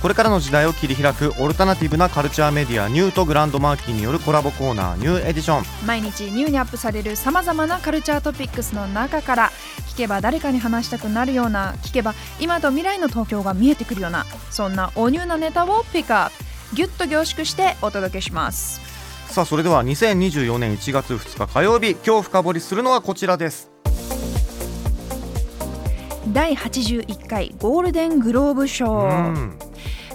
これからの時代を切り開くオルタナティブなカルチャーメディアニューとグランドマーキーによるコラボコーナーニューエディション。毎日ニューにアップされるさまざまなカルチャートピックスの中から聞けば誰かに話したくなるような聞けば今と未来の東京が見えてくるようなそんなおニューなネタをピックアップ。ギュッと凝縮してお届けします。さあそれでは2024年1月2日火曜日今日深掘りするのはこちらです。第81回ゴールデングローブ賞うん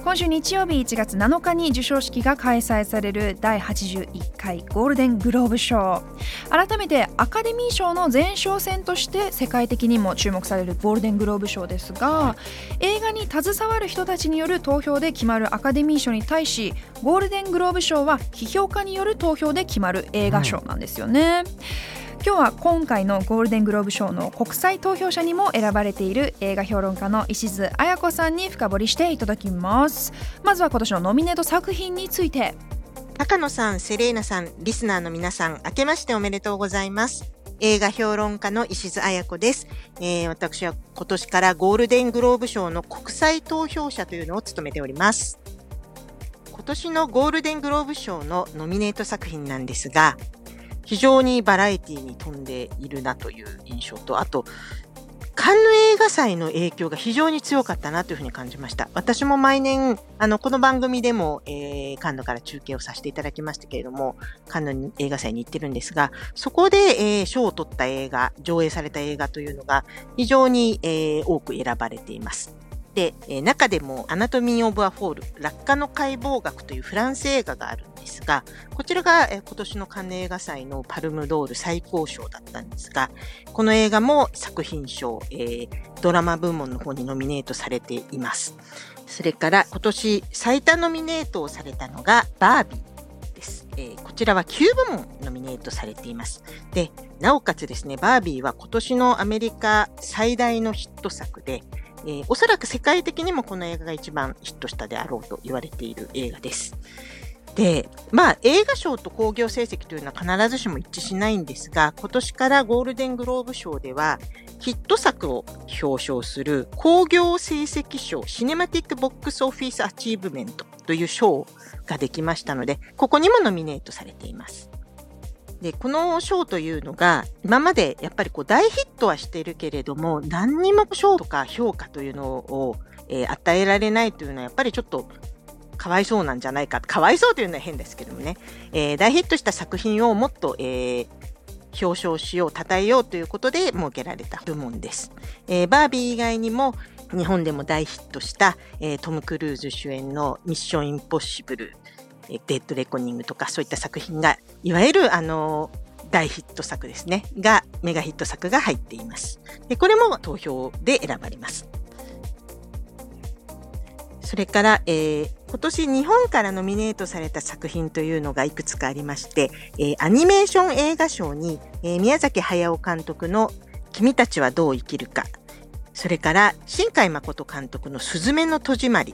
今週日曜日1月7日に授賞式が開催される第81回ゴールデングローブ賞改めてアカデミー賞の前哨戦として世界的にも注目されるゴールデングローブ賞ですが、映画に携わる人たちによる投票で決まるアカデミー賞に対しゴールデングローブ賞は批評家による投票で決まる映画賞なんですよね。今日は今回のゴールデングローブ賞の国際投票者にも選ばれている映画評論家の石津彩子さんに深掘りしていただきますまずは今年のノミネート作品について高野さん、セレーナさん、リスナーの皆さん、明けましておめでとうございます。映画評論家の石津彩子です、えー私は今年からゴールデングローブ賞の国際投票者というのを務めております。今年のゴールデングローブ賞のノミネート作品なんですが、非常にバラエティに富んでいるなという印象と、あと、カンヌ映画祭の影響が非常に強かったなというふうに感じました。私も毎年、あの、この番組でも、えー、カンヌから中継をさせていただきましたけれども、カンヌ映画祭に行ってるんですが、そこで、えー、賞を取った映画、上映された映画というのが非常に、えー、多く選ばれています。で、えー中でも、 Anatomy of a Fall、落下の解剖学というフランス映画があるんですが、こちらが、えー今年のカンヌ映画祭のパルムドール最高賞だったんですが、この映画も作品賞、えードラマ部門の方にノミネートされています。それから今年最多ノミネートをされたのがバービーです。えーこちらは9部門ノミネートされています。で、なおかつですね、バービーは今年のアメリカ最大のヒット作で、えーおそらく世界的にもこの映画が一番ヒットしたであろうと言われている映画です。で、まあ映画賞と興行成績というのは必ずしも一致しないんですが、今年からゴールデングローブ賞では、ヒット作を表彰する興行成績賞、 Cinematic Box Office Achievement という賞ができましたので、ここにもノミネートされています。で、この賞というのが、今までやっぱりこう大ヒットはしてるけれども、何にも賞とか評価というのを、えー与えられないというのはやっぱりちょっとかわいそうなんじゃないか。かわいそうというのは変ですけどもね。えー大ヒットした作品をもっと、えー表彰しよう、称えようということで設けられた部門です。えバービー以外にも、日本でも大ヒットした、えトム・クルーズ主演のミッション・インポッシブル、デッド・レコニングとかそういった作品が、いわゆる、あの大ヒット作ですね。が、メガヒット作が入っています。で、これも投票で選ばれます。それから、えー今年日本からノミネートされた作品というのがいくつかありまして、えーアニメーション映画賞に、えー宮崎駿監督の君たちはどう生きるか、それから新海誠監督のすずめの戸締まり、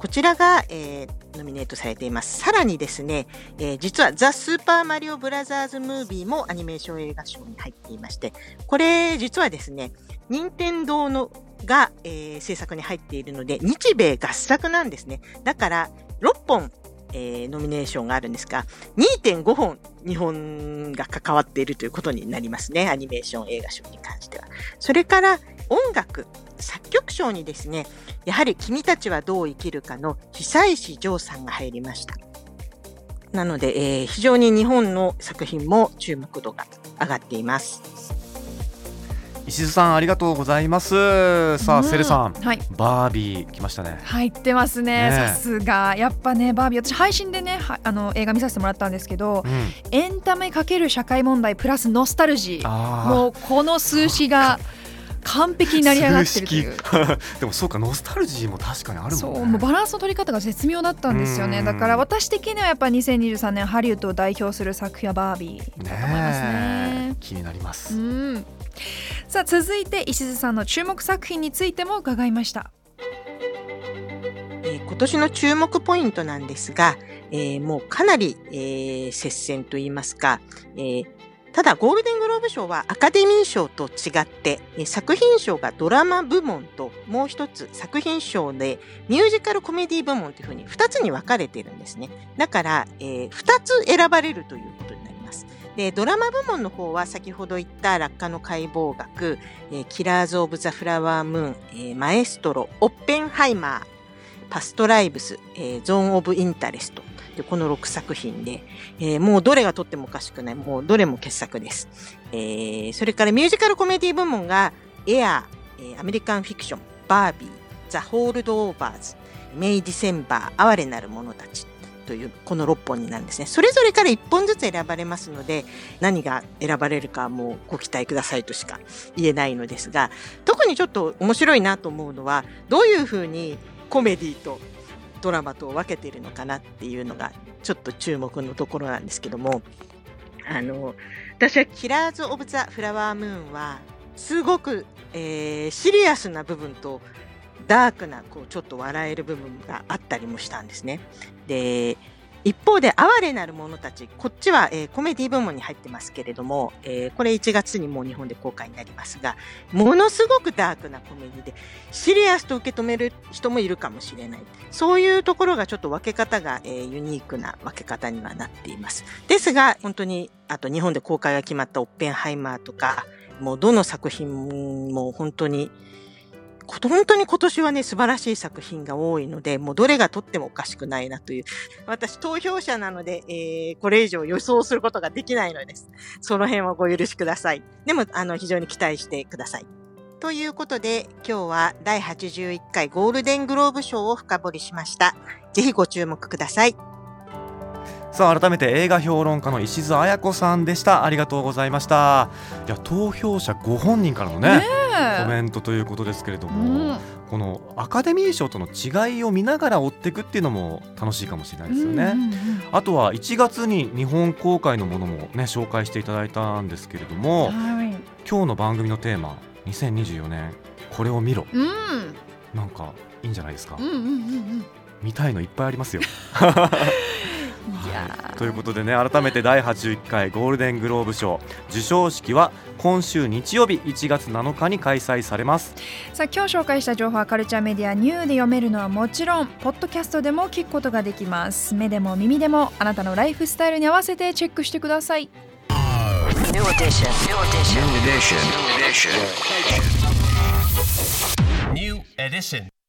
こちらが、えーノミネートされています。さらにですね、えー実はザ・スーパーマリオブラザーズ・ムービーもアニメーション映画賞に入っていまして、これ実はですね、任天堂のが、えー制作に入っているので、日米合作なんですね。だから、6本、えーノミネーションがあるんですが、2.5本日本が関わっているということになりますね。アニメーション映画賞に関しては。それから、音楽、作曲賞にですね、やはり君たちはどう生きるかの久石譲さんが入りました。なので、えー非常に日本の作品も注目度が上がっています。石津さんありがとうございます。さあ、うん。セレさんはい。バービー来ましたね。入ってますね。ねえ。さすが。やっぱねバービー。私配信でねはあの映画見させてもらったんですけどうん。エンタメかける社会問題プラスノスタルジー。あもうこの数詞が完璧になり上がってるという。でもそうかノスタルジーも確かにあるもんね。そうもうバランスの取り方が絶妙だったんですよね。うん。だから私的にはやっぱ2023年ハリウッドを代表する作品はバービーだと思いますね。ねえ。気になります、うん。さあ続いて石津さんの注目作品についても伺いました。えー今年の注目ポイントなんですが、えーもうかなり、えー接戦といいますか、えーただゴールデングローブ賞はアカデミー賞と違って、作品賞がドラマ部門ともう一つ作品賞でミュージカルコメディ部門というふうに二つに分かれているんですね。だから、えー二つ選ばれるということになります。で、ドラマ部門の方は先ほど言った落下の解剖学、えー Killers of the Flower Moon、えーマエストロ、オッペンハイマー、 Past Lives、えー Zone of Interest。でこの6作品で、えーもうどれがとってもおかしくない。もうどれも傑作です。えーそれからミュージカルコメディ部門が、エアー、えアメリカンフィクション、バービー、ザ・ホールド・オーバーズ、メイ・ディセンバー、哀れなる者たち。というこの6本になるんですね。それぞれから1本ずつ選ばれますので、何が選ばれるかもうご期待くださいとしか言えないのですが、特にちょっと面白いなと思うのは、どういうふうにコメディとドラマと分けているのかなっていうのが、ちょっと注目のところなんですけども、あの、私はキラーズ・オブ・ザ・フラワームーンは、すごく、えーシリアスな部分と、ダークな、こう、ちょっと笑える部分があったりもしたんですね。で、一方で、哀れなる者たち、こっちは、えーコメディ部門に入ってますけれども、えーこれ1月にもう日本で公開になりますが、ものすごくダークなコメディで、シリアスと受け止める人もいるかもしれない。そういうところがちょっと分け方が、えーユニークな分け方にはなっています。ですが、本当に、あと日本で公開が決まったオッペンハイマーとか、もうどの作品も本当に、本当に今年はね、素晴らしい作品が多いので、もうどれがとってもおかしくないなという。私、投票者なので、えーこれ以上予想することができないのです。その辺はご許しください。でも、あの、非常に期待してください。ということで、今日は第81回ゴールデングローブ賞を深掘りしました。ぜひご注目ください。さあ改めて映画評論家の石津彩子さんでしたありがとうございましたいや投票者ご本人からのねコメントということですけれどうも、ん。このアカデミー賞との違いを見ながら追っていくっていうのも楽しいかもしれないですよね、うんうんうん。あとは1月に日本公開のものもね紹介していただいたんですけれどもはい。今日の番組のテーマ2024年これを見ろ。うん。なんかいいんじゃないですか、うんうんうんうん。見たいのいっぱいありますよ ということでね改めて第81回ゴールデングローブ賞授賞式は今週日曜日1月7日に開催されますさあ今日紹介した情報はカルチャーメディアニューで読めるのはもちろんポッドキャストでも聞くことができます目でも耳でもあなたのライフスタイルに合わせてチェックしてください New edition. New edition. New edition. New edition. New edition.